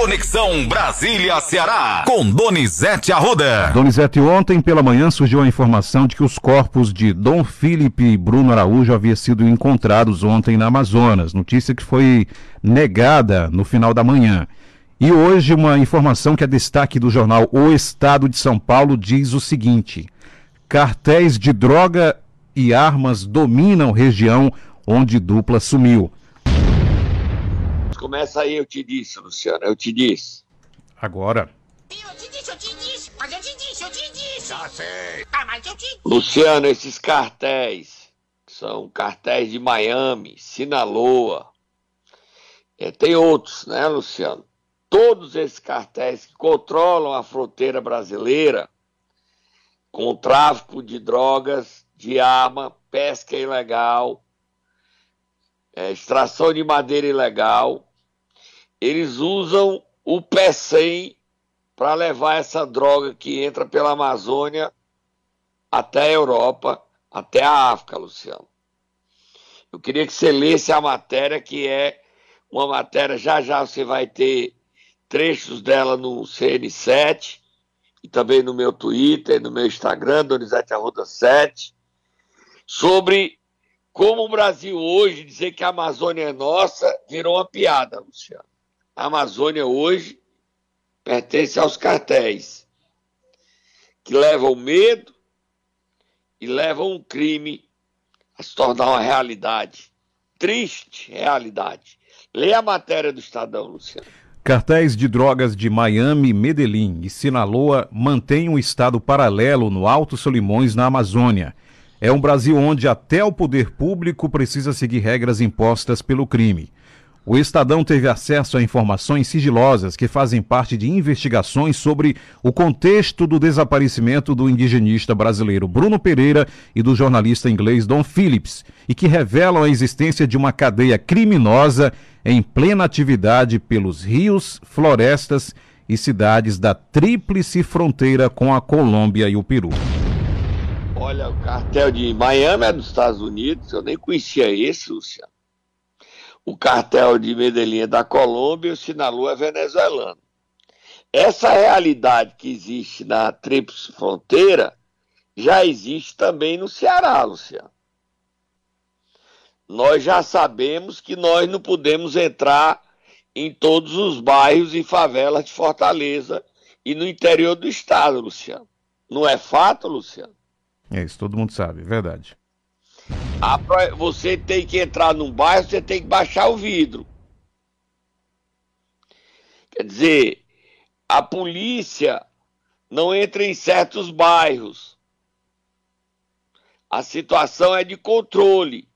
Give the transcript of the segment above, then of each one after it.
Conexão Brasília-Ceará, com Donizete Arruda. Donizete, ontem pela manhã surgiu a informação de que os corpos de Dom Felipe e Bruno Araújo haviam sido encontrados ontem na Amazonas. Notícia que foi negada no final da manhã. E hoje uma informação que é destaque do jornal O Estado de São Paulo diz o seguinte: cartéis de droga e armas dominam região onde dupla sumiu. Começa aí, eu te disse, Luciano, eu te disse. Agora. Eu te disse, eu te disse, mas eu te disse, eu te disse. Já sei. Ah, mas eu te disse. Luciano, esses cartéis são cartéis de Miami, Sinaloa. É, tem outros, né, Luciano? Todos esses cartéis que controlam a fronteira brasileira com o tráfico de drogas, de arma, pesca ilegal, é, extração de madeira ilegal, eles usam o pé 100 para levar essa droga que entra pela Amazônia até a Europa, até a África, Luciano. Eu queria que você lesse a matéria, que é uma matéria, já já você vai ter trechos dela no CN7 e também no meu Twitter, no meu Instagram, Donizete Arruda 7, sobre como o Brasil hoje dizer que a Amazônia é nossa virou uma piada, Luciano. A Amazônia hoje pertence aos cartéis que levam medo e levam um crime a se tornar uma realidade. Triste realidade. Leia a matéria do Estadão, Luciano. Cartéis de drogas de Miami, Medellín e Sinaloa mantêm um estado paralelo no Alto Solimões, na Amazônia. É um Brasil onde até o poder público precisa seguir regras impostas pelo crime. O Estadão teve acesso a informações sigilosas que fazem parte de investigações sobre o contexto do desaparecimento do indigenista brasileiro Bruno Pereira e do jornalista inglês Don Phillips, e que revelam a existência de uma cadeia criminosa em plena atividade pelos rios, florestas e cidades da tríplice fronteira com a Colômbia e o Peru. Olha, o cartel de Miami é dos Estados Unidos, eu nem conhecia esse, Luciano o cartel de Medellín é da Colômbia e o Sinaloa é venezuelano. Essa realidade que existe na tríplice fronteira já existe também no Ceará, Luciano. Nós já sabemos que nós não podemos entrar em todos os bairros e favelas de Fortaleza e no interior do estado, Luciano. Não é fato, Luciano? É isso, todo mundo sabe, é verdade. Você tem que entrar num bairro, você tem que baixar o vidro. Quer dizer, a polícia não entra em certos bairros. A situação é de controle.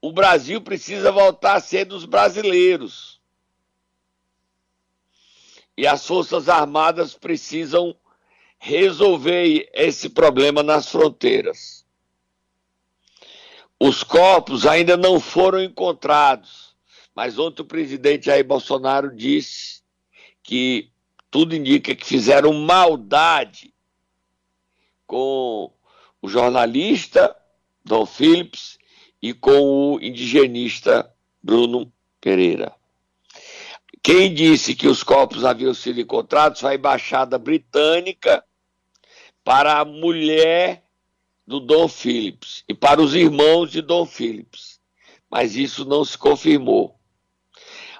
O Brasil precisa voltar a ser dos brasileiros. E as Forças Armadas precisam resolver esse problema nas fronteiras. Os corpos ainda não foram encontrados, mas ontem o presidente Jair Bolsonaro disse que tudo indica que fizeram maldade com o jornalista Dom Phillips e com o indigenista Bruno Pereira. Quem disse que os corpos haviam sido encontrados foi a embaixada britânica para a mulher do Dom Phillips e para os irmãos de Dom Phillips, mas isso não se confirmou.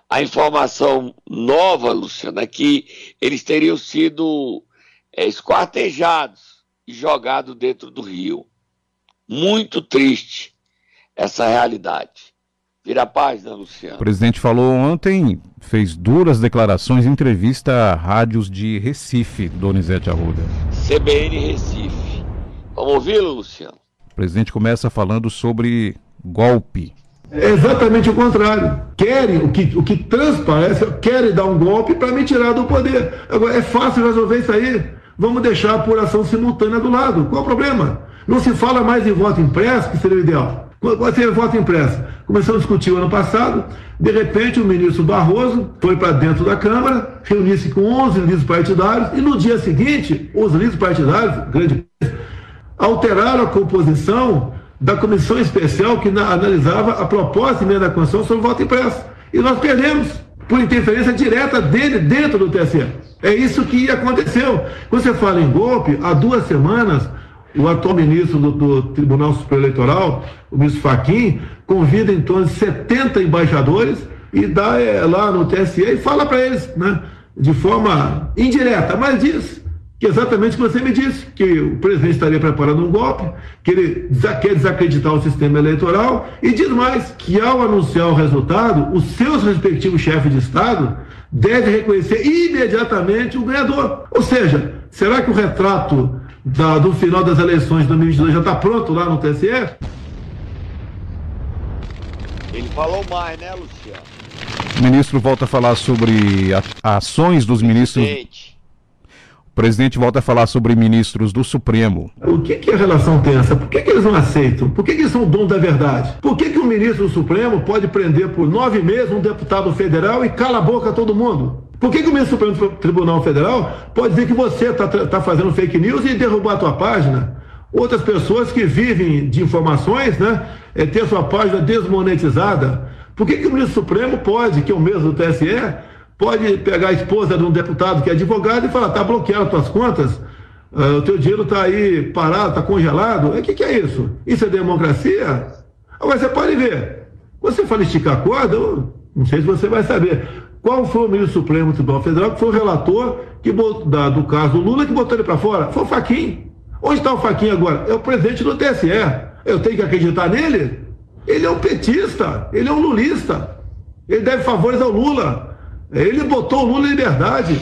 A informação nova, Luciana, é que eles teriam sido é, esquartejados e jogados dentro do rio. Muito triste essa realidade. Vira a página, Luciano. O presidente falou ontem, fez duras declarações em entrevista a rádios de Recife, Donizete Arruda. CBN Recife. Vamos ouvi-lo, Luciano? O presidente começa falando sobre golpe. É exatamente o contrário. Querem, o que, o que transparece, querem dar um golpe para me tirar do poder. Agora, é fácil resolver isso aí. Vamos deixar a apuração simultânea do lado. Qual o problema? Não se fala mais em voto impresso, que seria o ideal. Qual seria voto impresso? Começamos a discutir o ano passado, de repente o ministro Barroso foi para dentro da Câmara, reuniu-se com 11 líderes partidários, e no dia seguinte, os líderes partidários, grande alteraram a composição da comissão especial que analisava a proposta de emenda da Constituição sobre voto impresso. E nós perdemos. por interferência direta dele dentro do TSE. É isso que aconteceu. Quando você fala em golpe, há duas semanas, o atual ministro do, do Tribunal Superior Eleitoral, o ministro Faquim, convida em torno de 70 embaixadores e dá é, lá no TSE e fala para eles, né, de forma indireta, mas diz que exatamente o que você me disse, que o presidente estaria preparando um golpe, que ele quer desacreditar o sistema eleitoral, e diz mais, que ao anunciar o resultado, os seus respectivos chefes de Estado devem reconhecer imediatamente o ganhador. Ou seja, será que o retrato da, do final das eleições de 2022 já está pronto lá no TSE? Ele falou mais, né, Luciano? O ministro volta a falar sobre ações dos ministros. Gente. O presidente volta a falar sobre ministros do Supremo. O que, que é a relação tensa? Por que, que eles não aceitam? Por que, que eles são dono da verdade? Por que, que um ministro do Supremo pode prender por nove meses um deputado federal e cala a boca a todo mundo? Por que, que o ministro do Supremo Tribunal Federal pode dizer que você está tá fazendo fake news e derrubar a tua página? Outras pessoas que vivem de informações, né? É ter sua página desmonetizada. Por que, que o ministro Supremo pode, que é o mesmo do TSE, pode pegar a esposa de um deputado que é advogado e falar, tá bloqueado tuas contas, uh, o teu dinheiro está aí parado, está congelado. O que, que é isso? Isso é democracia? Agora você pode ver. Você fala esticar a corda, não sei se você vai saber. Qual foi o ministro Supremo do Tribunal Federal que foi o relator que, da, do caso Lula que botou ele para fora? Foi o Faquim. Onde está o Faquim agora? É o presidente do TSE. Eu tenho que acreditar nele? Ele é um petista, ele é um lulista. Ele deve favores ao Lula. Ele botou o Lula em liberdade.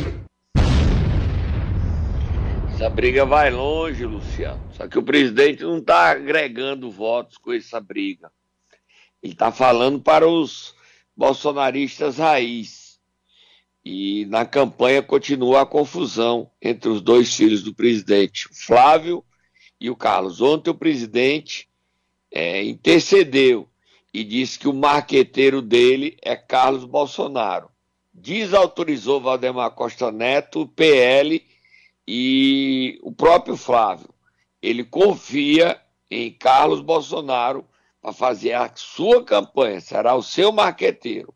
Essa briga vai longe, Luciano. Só que o presidente não está agregando votos com essa briga. Ele está falando para os bolsonaristas raiz. E na campanha continua a confusão entre os dois filhos do presidente, o Flávio e o Carlos. Ontem o presidente é, intercedeu e disse que o marqueteiro dele é Carlos Bolsonaro. Desautorizou Valdemar Costa Neto, PL e o próprio Flávio. Ele confia em Carlos Bolsonaro para fazer a sua campanha, será o seu marqueteiro.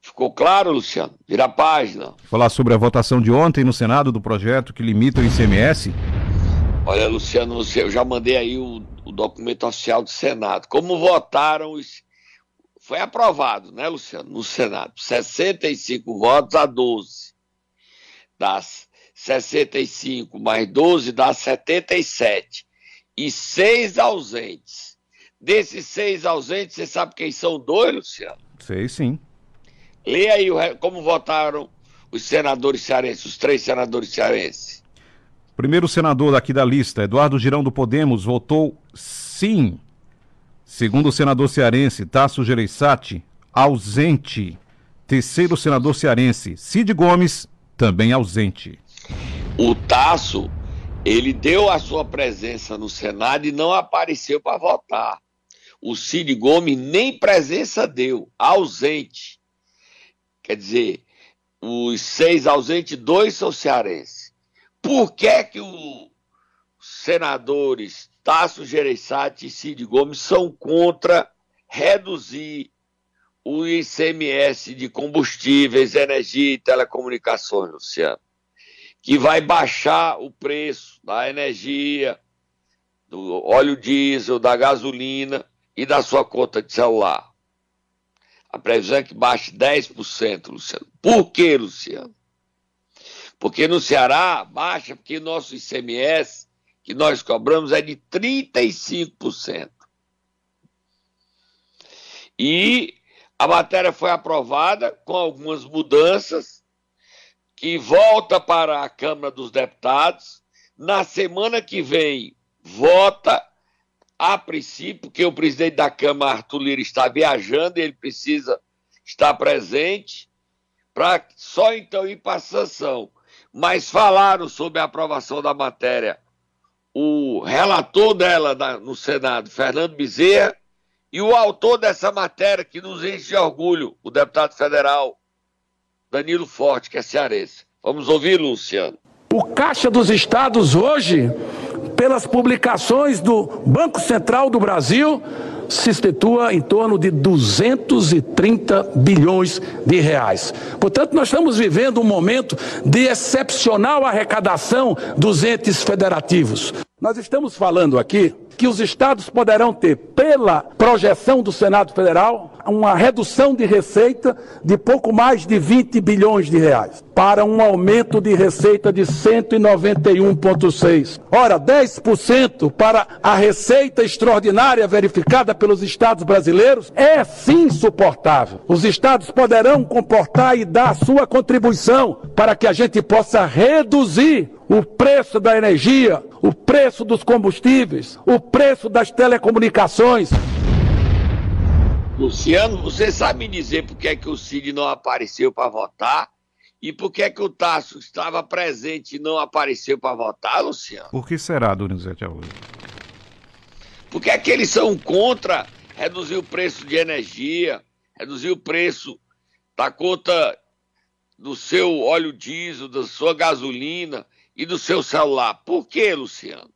Ficou claro, Luciano? Vira a página. Falar sobre a votação de ontem no Senado do projeto que limita o ICMS. Olha, Luciano, eu já mandei aí o, o documento oficial do Senado. Como votaram os. Foi aprovado, né, Luciano, no Senado. 65 votos a 12. Das 65 mais 12 dá 77. E seis ausentes. Desses seis ausentes, você sabe quem são dois, Luciano? Sei sim. Lê aí como votaram os senadores cearenses, os três senadores cearenses. Primeiro senador daqui da lista, Eduardo Girão do Podemos, votou sim. Segundo senador cearense, Tasso Gereissati, ausente. Terceiro senador cearense, Cid Gomes, também ausente. O Tasso, ele deu a sua presença no Senado e não apareceu para votar. O Cid Gomes nem presença deu, ausente. Quer dizer, os seis ausentes, dois são cearenses. Por que, que os senadores Tasso Gereissati e Cid Gomes são contra reduzir o ICMS de combustíveis, energia e telecomunicações, Luciano? Que vai baixar o preço da energia, do óleo diesel, da gasolina e da sua conta de celular. A previsão é que baixe 10%, Luciano. Por que, Luciano? Porque no Ceará baixa porque nosso ICMS que nós cobramos é de 35%. E a matéria foi aprovada com algumas mudanças que volta para a Câmara dos Deputados. Na semana que vem, vota a princípio, porque o presidente da Câmara, Arthur Lira, está viajando, ele precisa estar presente, para só então ir para a sanção mas falaram sobre a aprovação da matéria o relator dela no Senado, Fernando Bezerra, e o autor dessa matéria que nos enche de orgulho, o deputado federal Danilo Forte, que é cearense. Vamos ouvir, Luciano. O Caixa dos Estados hoje, pelas publicações do Banco Central do Brasil, se situa em torno de 230 bilhões de reais. Portanto, nós estamos vivendo um momento de excepcional arrecadação dos entes federativos. Nós estamos falando aqui que os estados poderão ter, pela projeção do Senado Federal, uma redução de receita de pouco mais de 20 bilhões de reais, para um aumento de receita de 191,6. Ora, 10% para a receita extraordinária verificada pelos estados brasileiros é sim suportável. Os estados poderão comportar e dar sua contribuição para que a gente possa reduzir o preço da energia, o preço dos combustíveis, o preço das telecomunicações. Luciano, você sabe me dizer por que, é que o Cid não apareceu para votar? E por que, é que o Tasso estava presente e não apareceu para votar, Luciano? Por que será, Donizete Arruda? Porque é que eles são contra reduzir o preço de energia, reduzir o preço da conta do seu óleo diesel, da sua gasolina e do seu celular. Por que, Luciano?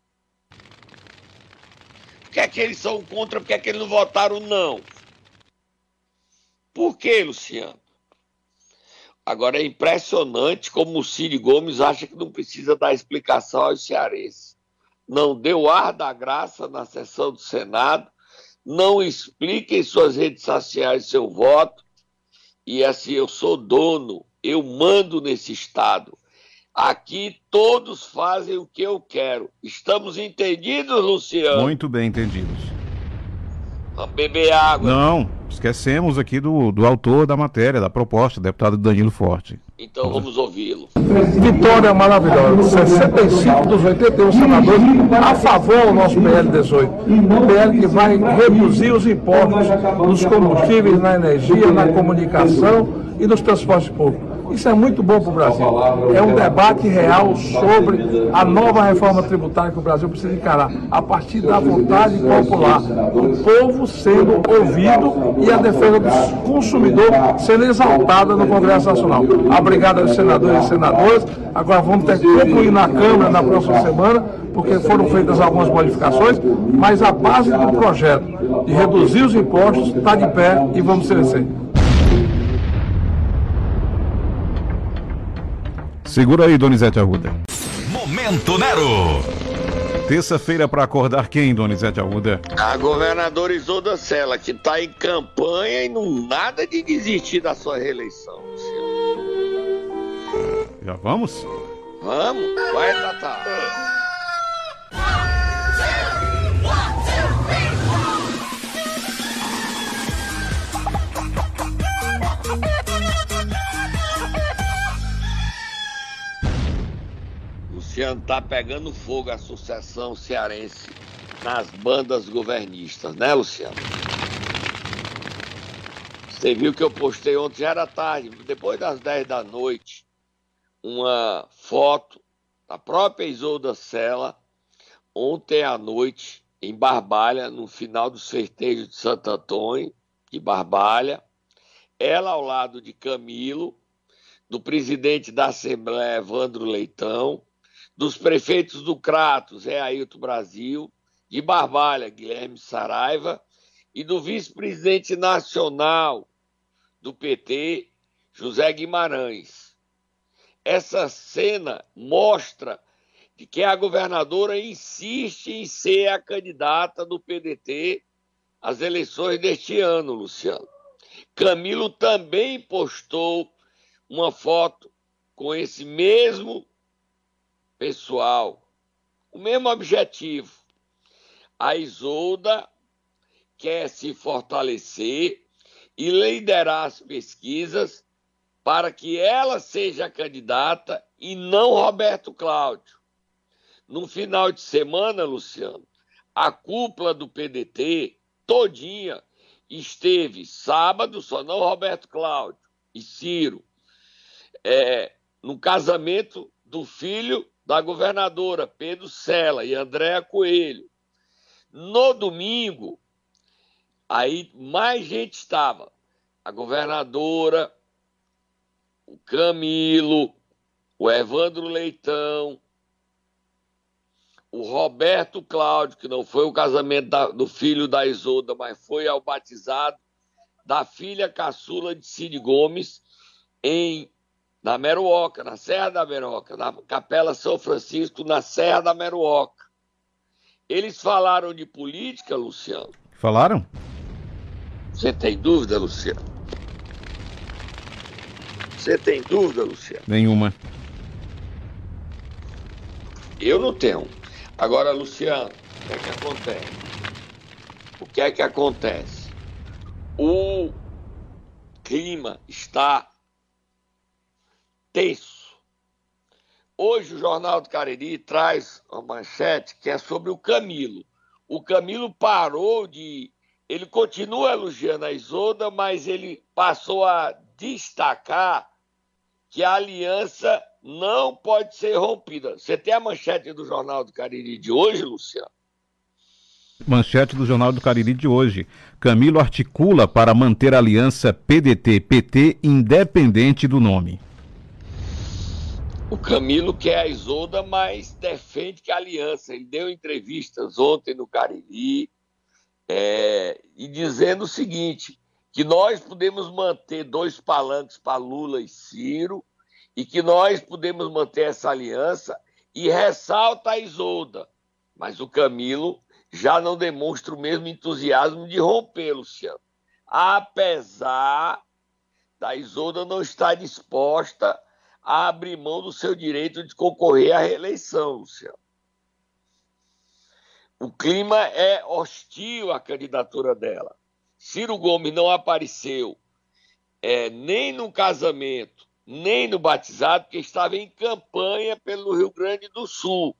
Que é que eles são contra? Por que é que eles não votaram não? Por que, Luciano? Agora é impressionante como o Ciro Gomes acha que não precisa dar explicação aos cearenses. Não deu ar da graça na sessão do Senado, não explica em suas redes sociais seu voto. E assim, eu sou dono, eu mando nesse Estado. Aqui todos fazem o que eu quero. Estamos entendidos, Luciano? Muito bem entendidos. Vamos beber água. Não, esquecemos aqui do, do autor da matéria, da proposta, deputado Danilo Forte. Então vamos ouvi-lo. Vitória maravilhosa. 65 dos 81 senadores a favor do nosso PL 18. Um PL que vai reduzir os impostos nos combustíveis, na energia, na comunicação e nos transportes públicos. Isso é muito bom para o Brasil. É um debate real sobre a nova reforma tributária que o Brasil precisa encarar, a partir da vontade popular, o povo sendo ouvido e a defesa do consumidor sendo exaltada no Congresso Nacional. Obrigado aos senadores e senadoras. Agora vamos ter que concluir na Câmara na próxima semana, porque foram feitas algumas modificações, mas a base do projeto de reduzir os impostos está de pé e vamos vencer. Segura aí, Donizete Arruda. Momento Nero. Terça-feira para acordar quem, Donizete Arruda? A governadora Isolda Sela, que está em campanha e não nada de desistir da sua reeleição. Luciano. Já vamos? Vamos? Vai, Tata. Luciano, tá pegando fogo a sucessão cearense nas bandas governistas, né, Luciano? Você viu que eu postei ontem, já era tarde, depois das 10 da noite, uma foto da própria Isolda Sela, ontem à noite, em Barbalha, no final do certejo de Santo Antônio, de Barbalha, ela ao lado de Camilo, do presidente da Assembleia, Evandro Leitão, dos prefeitos do Cratos, é Ailton Brasil, de Barbalha, Guilherme Saraiva, e do vice-presidente nacional do PT, José Guimarães. Essa cena mostra de que a governadora insiste em ser a candidata do PDT às eleições deste ano, Luciano. Camilo também postou uma foto com esse mesmo pessoal, o mesmo objetivo. A Isolda quer se fortalecer e liderar as pesquisas para que ela seja a candidata e não Roberto Cláudio. No final de semana, Luciano, a cúpula do PDT todinha esteve sábado, só não Roberto Cláudio e Ciro, é, no casamento do filho da governadora Pedro Sela e Andréa Coelho. No domingo, aí mais gente estava. A governadora, o Camilo, o Evandro Leitão, o Roberto Cláudio, que não foi o casamento da, do filho da Isolda, mas foi ao batizado da filha caçula de Cid Gomes em na Meruoca, na Serra da Meruoca, na Capela São Francisco, na Serra da Meruoca. Eles falaram de política, Luciano? Falaram? Você tem dúvida, Luciano? Você tem dúvida, Luciano? Nenhuma. Eu não tenho. Agora, Luciano, o que é que acontece? O que é que acontece? O clima está tenso. Hoje o Jornal do Cariri traz uma manchete que é sobre o Camilo. O Camilo parou de. Ele continua elogiando a Isolda, mas ele passou a destacar que a aliança não pode ser rompida. Você tem a manchete do Jornal do Cariri de hoje, Luciano? Manchete do Jornal do Cariri de hoje. Camilo articula para manter a aliança PDT-PT independente do nome. O Camilo quer a Isolda, mas defende que a aliança. Ele deu entrevistas ontem no Cariri é, e dizendo o seguinte: que nós podemos manter dois palanques para Lula e Ciro e que nós podemos manter essa aliança e ressalta a Isolda. Mas o Camilo já não demonstra o mesmo entusiasmo de romper, Luciano. Apesar da Isolda não estar disposta a abrir mão do seu direito de concorrer à reeleição, Luciano. O clima é hostil à candidatura dela. Ciro Gomes não apareceu é, nem no casamento, nem no batizado, porque estava em campanha pelo Rio Grande do Sul.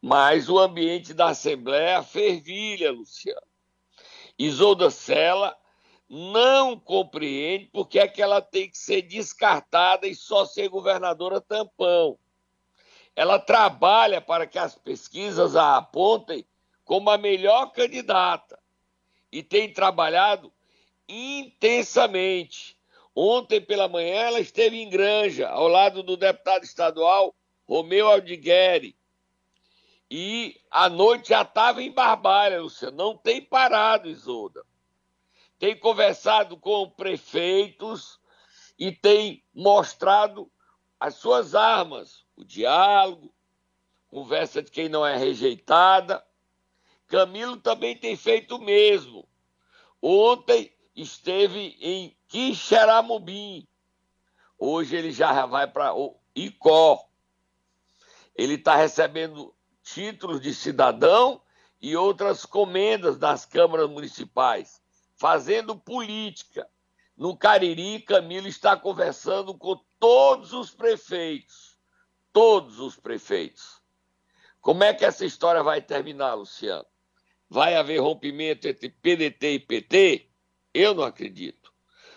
Mas o ambiente da Assembleia fervilha, Luciano. Isolda Sela não compreende porque é que ela tem que ser descartada e só ser governadora tampão. Ela trabalha para que as pesquisas a apontem como a melhor candidata e tem trabalhado intensamente. Ontem pela manhã ela esteve em Granja, ao lado do deputado estadual Romeu Aldigueri. E à noite já estava em Barbalha, Luciano. Não tem parado, Isolda tem conversado com prefeitos e tem mostrado as suas armas, o diálogo, conversa de quem não é rejeitada. Camilo também tem feito o mesmo. Ontem esteve em Quixeramobim. Hoje ele já vai para o Icó. Ele está recebendo títulos de cidadão e outras comendas das câmaras municipais fazendo política. No Cariri, Camilo está conversando com todos os prefeitos. Todos os prefeitos. Como é que essa história vai terminar, Luciano? Vai haver rompimento entre PDT e PT? Eu não acredito.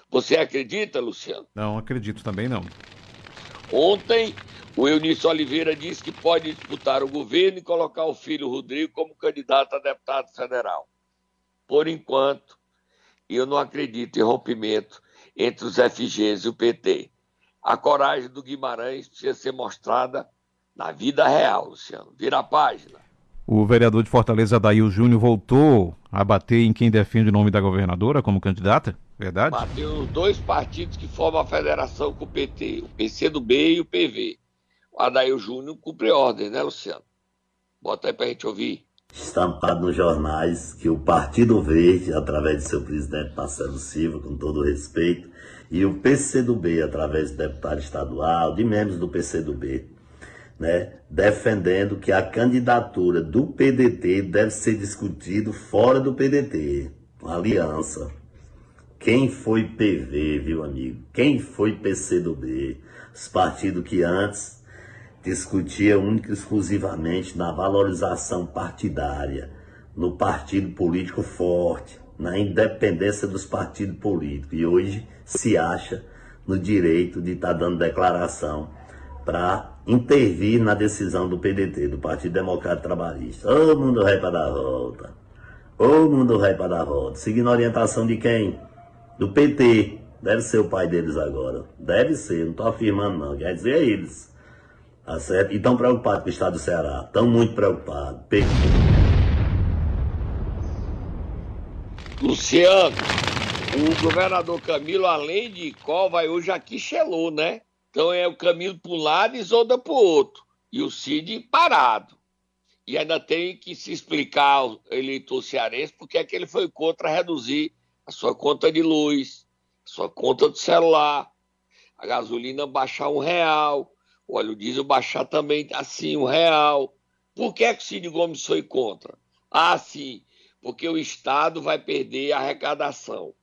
Você acredita, Luciano? Não acredito também não. Ontem, o Eunício Oliveira disse que pode disputar o governo e colocar o filho Rodrigo como candidato a deputado federal. Por enquanto, e eu não acredito em rompimento entre os FGs e o PT. A coragem do Guimarães precisa ser mostrada na vida real, Luciano. Vira a página. O vereador de Fortaleza, Dail Júnior, voltou a bater em quem defende o nome da governadora como candidata? Verdade? Bateu nos dois partidos que formam a federação com o PT, o PCdoB e o PV. O Adail Júnior cumpre ordem, né, Luciano? Bota aí pra gente ouvir estampado nos jornais que o Partido Verde, através de seu presidente Marcelo Silva, com todo respeito, e o PCdoB, através do deputado estadual, de membros do PCdoB, né, defendendo que a candidatura do PDT deve ser discutido fora do PDT, uma aliança. Quem foi PV, viu amigo? Quem foi PCdoB? Os partidos que antes discutia única e exclusivamente na valorização partidária, no partido político forte, na independência dos partidos políticos. E hoje se acha no direito de estar tá dando declaração para intervir na decisão do PDT, do Partido Democrático Trabalhista. Todo mundo vai para dar volta. Todo mundo vai para dar volta. Seguindo a orientação de quem? Do PT. Deve ser o pai deles agora. Deve ser, não estou afirmando não. Quer dizer, é eles Tá certo? E estão preocupados com o estado do Ceará. Estão muito preocupados. Pe- Luciano, o governador Camilo, além de vai hoje aqui Xelô, né? Então é o Camilo para um lado e Zonda para o outro. E o Cid parado. E ainda tem que se explicar ao eleitor cearense porque é que ele foi contra reduzir a sua conta de luz, a sua conta do celular, a gasolina baixar um real, o óleo diesel baixar também assim um real. Por que, é que o Cid Gomes foi contra? Ah, sim, porque o Estado vai perder a arrecadação.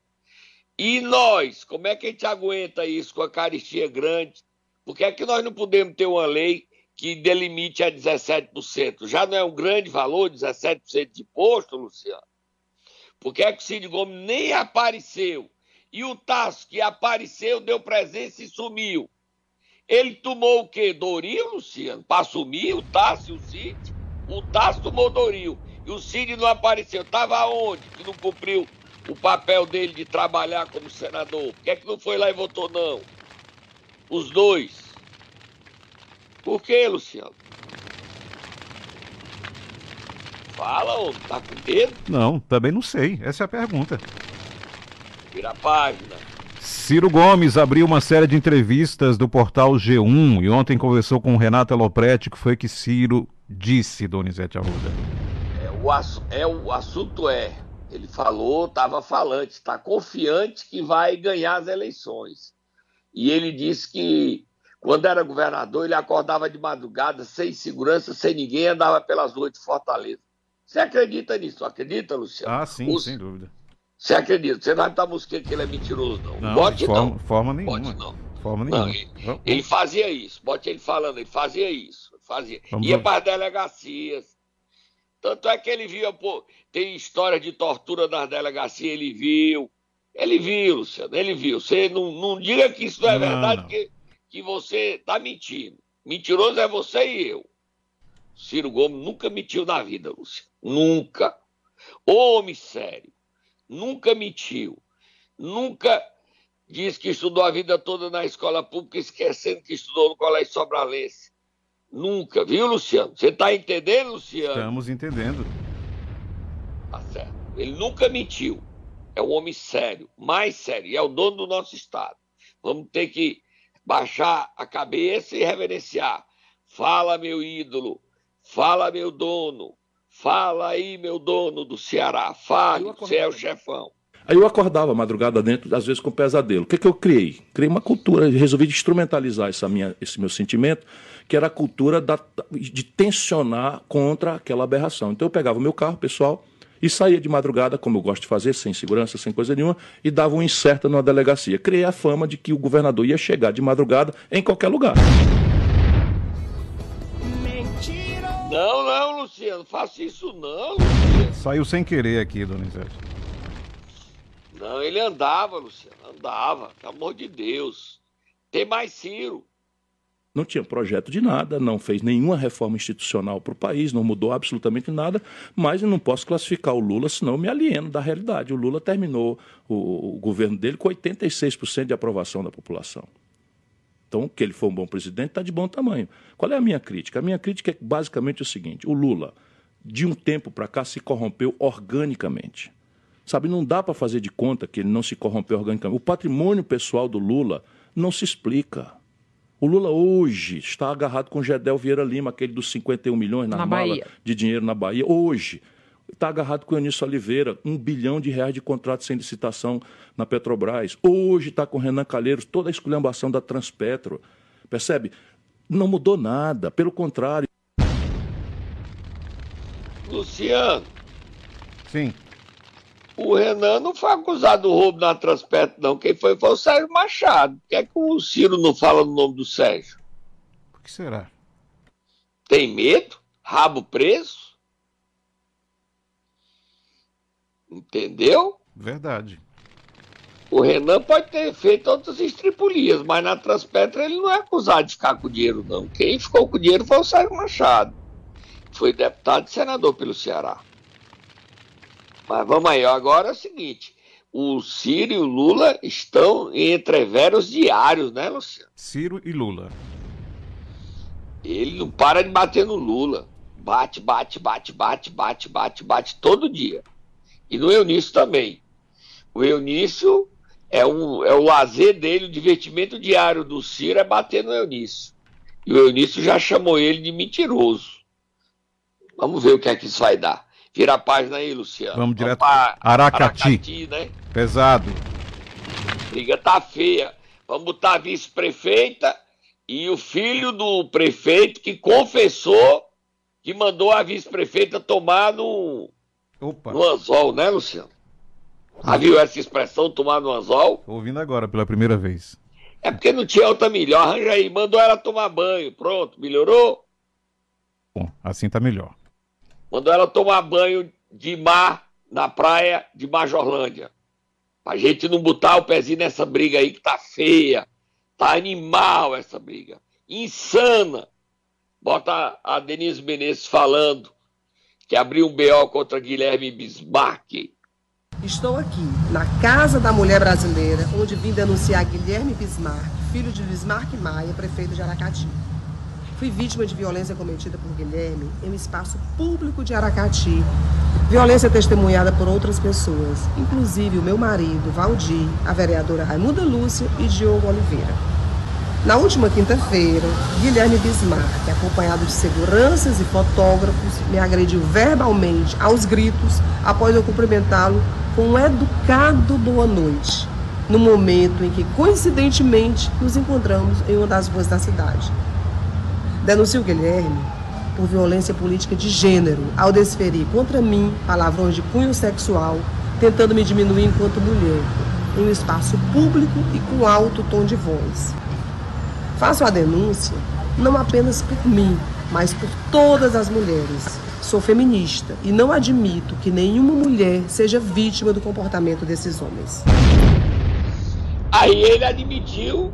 E nós, como é que a gente aguenta isso com a caristia grande? Por que é que nós não podemos ter uma lei que delimite a 17%? Já não é um grande valor, 17% de imposto, Luciano? Por que é que o Cid Gomes nem apareceu? E o Tasso, que apareceu, deu presença e sumiu. Ele tomou o quê? Doril, Luciano? Para assumir o Tasso e o Cid? O Tasso tomou Doril. E o Cid não apareceu. Estava onde? Que não cumpriu o papel dele de trabalhar como senador. Por que é que não foi lá e votou não? Os dois. Por que, Luciano? Fala, homem. Tá com medo? Não, também não sei. Essa é a pergunta. Vira a página. Ciro Gomes abriu uma série de entrevistas do portal G1 e ontem conversou com Renata Lopretti, que foi que Ciro disse, Donizete Arruda. É, o, assu- é, o assunto é, ele falou, estava falante, está confiante que vai ganhar as eleições. E ele disse que quando era governador, ele acordava de madrugada, sem segurança, sem ninguém, andava pelas ruas de Fortaleza. Você acredita nisso? Acredita, Luciano? Ah, sim, Os- sem dúvida. Você acredita? Você não vai estar buscando que ele é mentiroso, não. Não, Bote forma, não. forma nenhuma. Bote não. Forma Não, nenhuma. ele, Vamos- ele fazia isso. Bote ele falando, ele fazia isso. Fazia. Vamos Ia para as delegacias. Tanto é que ele viu, pô, tem história de tortura nas delegacias, ele viu. Ele viu, Luciano, ele viu. Você não, não diga que isso não é Não, verdade, não. Que, que você está mentindo. Mentiroso é você e eu. Ciro Gomes nunca mentiu na vida, Luciano. Nunca. Homem sério. Nunca mentiu. Nunca disse que estudou a vida toda na escola pública, esquecendo que estudou no Colégio Sobralense. Nunca, viu, Luciano? Você está entendendo, Luciano? Estamos entendendo. Tá certo. Ele nunca mentiu. É um homem sério, mais sério, e é o dono do nosso Estado. Vamos ter que baixar a cabeça e reverenciar. Fala, meu ídolo. Fala, meu dono. Fala aí, meu dono do Ceará. Fale, você é o chefão. Aí eu acordava madrugada dentro, às vezes com pesadelo. O que, que eu criei? Criei uma cultura, resolvi instrumentalizar essa minha, esse meu sentimento, que era a cultura da- de tensionar contra aquela aberração. Então eu pegava o meu carro pessoal e saía de madrugada, como eu gosto de fazer, sem segurança, sem coisa nenhuma, e dava um incerta numa delegacia. Criei a fama de que o governador ia chegar de madrugada em qualquer lugar. Não, não, Luciano, faça isso não, Luciano. Saiu sem querer aqui, Donizete. Não, ele andava, Luciano, andava, pelo amor de Deus. Tem mais Ciro. Não tinha projeto de nada, não fez nenhuma reforma institucional para o país, não mudou absolutamente nada, mas eu não posso classificar o Lula, senão eu me alieno da realidade. O Lula terminou o, o governo dele com 86% de aprovação da população. Então, que ele foi um bom presidente, está de bom tamanho. Qual é a minha crítica? A minha crítica é basicamente o seguinte: o Lula, de um tempo para cá, se corrompeu organicamente. Sabe, não dá para fazer de conta que ele não se corrompeu organicamente. O patrimônio pessoal do Lula não se explica. O Lula hoje está agarrado com Gedel Vieira Lima, aquele dos 51 milhões na, Na mala Bahia. de dinheiro na Bahia. Hoje está agarrado com o Eunício Oliveira, um bilhão de reais de contrato sem licitação na Petrobras. Hoje está com Renan Calheiros, toda a esculhambação da Transpetro. Percebe? Não mudou nada, pelo contrário. Luciano, Sim. o Renan não foi acusado do roubo na Transpetro, não. Quem foi foi o Sérgio Machado. Por que, é que o Ciro não fala no nome do Sérgio? Por que será? Tem medo? Rabo preso? Entendeu? Verdade. O Renan pode ter feito outras estripulias, mas na Transpetro ele não é acusado de ficar com o dinheiro, não. Quem ficou com o dinheiro foi o Sérgio Machado. Foi deputado e senador pelo Ceará. Mas vamos aí, agora é o seguinte: o Ciro e o Lula estão em entreveros diários, né, Luciano? Ciro e Lula. Ele não para de bater no Lula. Bate, bate, bate, bate, bate, bate, bate todo dia. E no Eunício também. O Eunício é, um, é o lazer dele, o divertimento diário do Ciro é bater no Eunício. E o Eunício já chamou ele de mentiroso. Vamos ver o que é que isso vai dar. Vira a página aí, Luciano. Vamos direto para Aracati. Aracati, né? Pesado. A briga tá feia. Vamos botar a vice-prefeita e o filho do prefeito que confessou que mandou a vice-prefeita tomar no, Opa. no anzol, né, Luciano? Já viu essa expressão, tomar no anzol? Tô ouvindo agora pela primeira vez. É porque não tinha outra melhor. Arranja aí, mandou ela tomar banho. Pronto, melhorou? Bom, assim tá melhor. Mandou ela tomar banho de mar na praia de Majorlândia. Pra gente não botar o pezinho nessa briga aí que tá feia. Tá animal essa briga. Insana. Bota a Denise Menezes falando que abriu um BO contra Guilherme Bismarck. Estou aqui, na Casa da Mulher Brasileira, onde vim denunciar Guilherme Bismarck, filho de Bismarck Maia, prefeito de Aracati. Fui vítima de violência cometida por Guilherme em um espaço público de Aracati. Violência testemunhada por outras pessoas, inclusive o meu marido, Valdir, a vereadora Raimunda Lúcia e Diogo Oliveira. Na última quinta-feira, Guilherme Bismarck, acompanhado de seguranças e fotógrafos, me agrediu verbalmente, aos gritos, após eu cumprimentá-lo com um educado boa noite, no momento em que, coincidentemente, nos encontramos em uma das ruas da cidade. Denuncio Guilherme por violência política de gênero ao desferir contra mim palavrões de cunho sexual, tentando me diminuir enquanto mulher, em um espaço público e com alto tom de voz. Faço a denúncia não apenas por mim, mas por todas as mulheres. Sou feminista e não admito que nenhuma mulher seja vítima do comportamento desses homens. Aí ele admitiu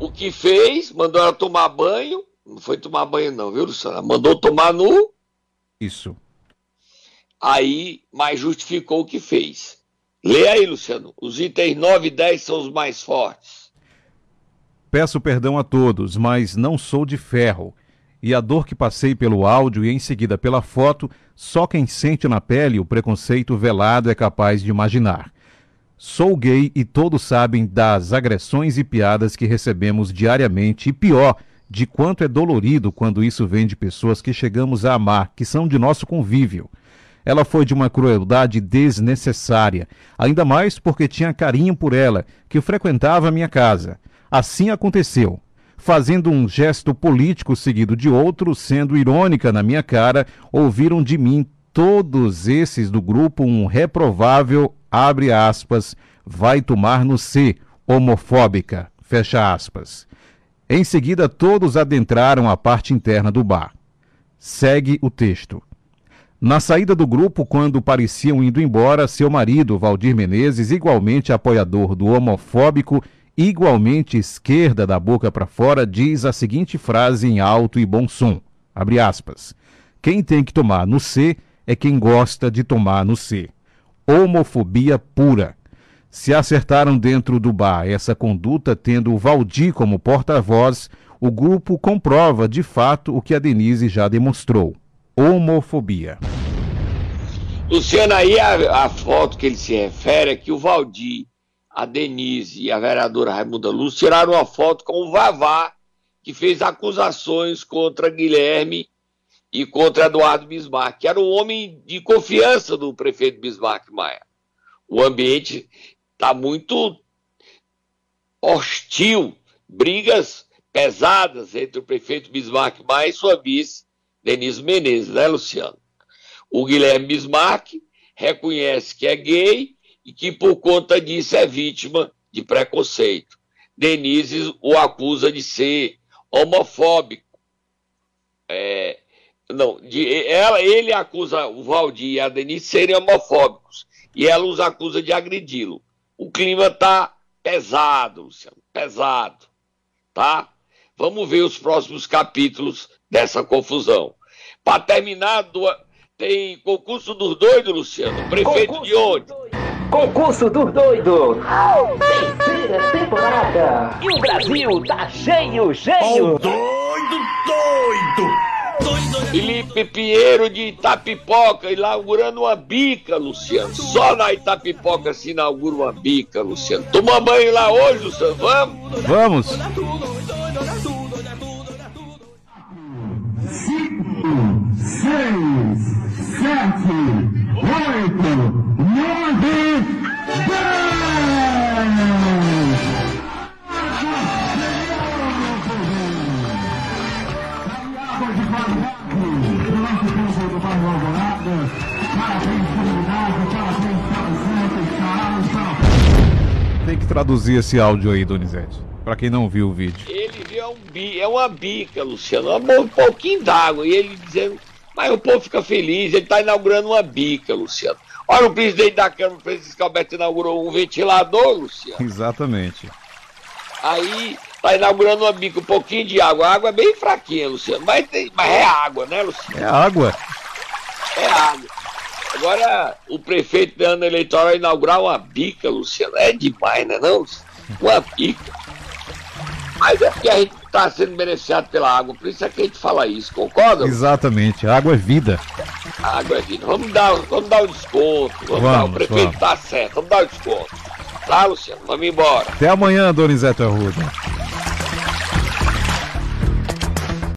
o que fez, mandou ela tomar banho. Não foi tomar banho, não, viu, Luciana? Mandou tomar no. Isso. Aí, mas justificou o que fez. Lê aí, Luciano. Os itens 9 e 10 são os mais fortes. Peço perdão a todos, mas não sou de ferro. E a dor que passei pelo áudio e em seguida pela foto, só quem sente na pele o preconceito velado é capaz de imaginar. Sou gay e todos sabem das agressões e piadas que recebemos diariamente e pior, de quanto é dolorido quando isso vem de pessoas que chegamos a amar, que são de nosso convívio. Ela foi de uma crueldade desnecessária, ainda mais porque tinha carinho por ela, que frequentava a minha casa. Assim aconteceu. Fazendo um gesto político seguido de outro, sendo irônica na minha cara, ouviram de mim todos esses do grupo um reprovável, abre aspas, vai tomar no C, homofóbica, fecha aspas. Em seguida, todos adentraram a parte interna do bar. Segue o texto. Na saída do grupo, quando pareciam indo embora, seu marido, Valdir Menezes, igualmente apoiador do homofóbico, igualmente esquerda da boca para fora, diz a seguinte frase em alto e bom som: abre aspas. Quem tem que tomar no C é quem gosta de tomar no C. Homofobia pura. Se acertaram dentro do bar essa conduta, tendo o Valdir como porta-voz, o grupo comprova de fato o que a Denise já demonstrou: homofobia. Luciano, aí a, a foto que ele se refere é que o Valdir, a Denise e a vereadora Raimunda Luz tiraram uma foto com o Vavá, que fez acusações contra Guilherme e contra Eduardo Bismarck, que era um homem de confiança do prefeito Bismarck Maia. O ambiente está muito hostil, brigas pesadas entre o prefeito Bismarck Maia e sua vice, Denise Menezes, né, Luciano? O Guilherme Bismarck reconhece que é gay e que, por conta disso, é vítima de preconceito. Denise o acusa de ser homofóbico. É, não, de, ela, ele acusa o Valdir e a Denise de serem homofóbicos e ela os acusa de agredi-lo. O clima tá pesado, Luciano, pesado, tá? Vamos ver os próximos capítulos dessa confusão. Para terminar, do, tem concurso dos doidos, Luciano. Prefeito concurso de onde? Concurso dos doidos. Terceira temporada. E o Brasil tá cheio, cheio. Oh, doido, doido! Felipe Pinheiro de Itapipoca inaugurando uma bica, Luciano. Só na Itapipoca se inaugura uma bica, Luciano. Toma banho lá hoje, Luciano. Vamos? Vamos! seis, sete, oito, nove, Tem que traduzir esse áudio aí, Donizete. Pra quem não viu o vídeo. Ele viu um bi, é uma bica, Luciano. Um pouquinho d'água. E ele dizendo. Mas o povo fica feliz, ele está inaugurando uma bica, Luciano. Olha, o presidente da Câmara, o Francisco Alberto, inaugurou um ventilador, Luciano. Exatamente. Aí está inaugurando uma bica, um pouquinho de água. A água é bem fraquinha, Luciano. Mas, tem, mas é água, né, Luciano? É água. É água. Agora, o prefeito da ano eleitoral inaugurar uma bica, Luciano. É demais, né, não? Uma bica. Mas é porque a gente está sendo beneficiado pela água, por isso é que a gente fala isso, concorda? Exatamente, a água é vida. A água é vida. Vamos dar, vamos dar o desconto. Vamos, vamos dar, o prefeito está certo, vamos dar o desconto. Tá, Luciano, vamos embora. Até amanhã, Donizete Arruda.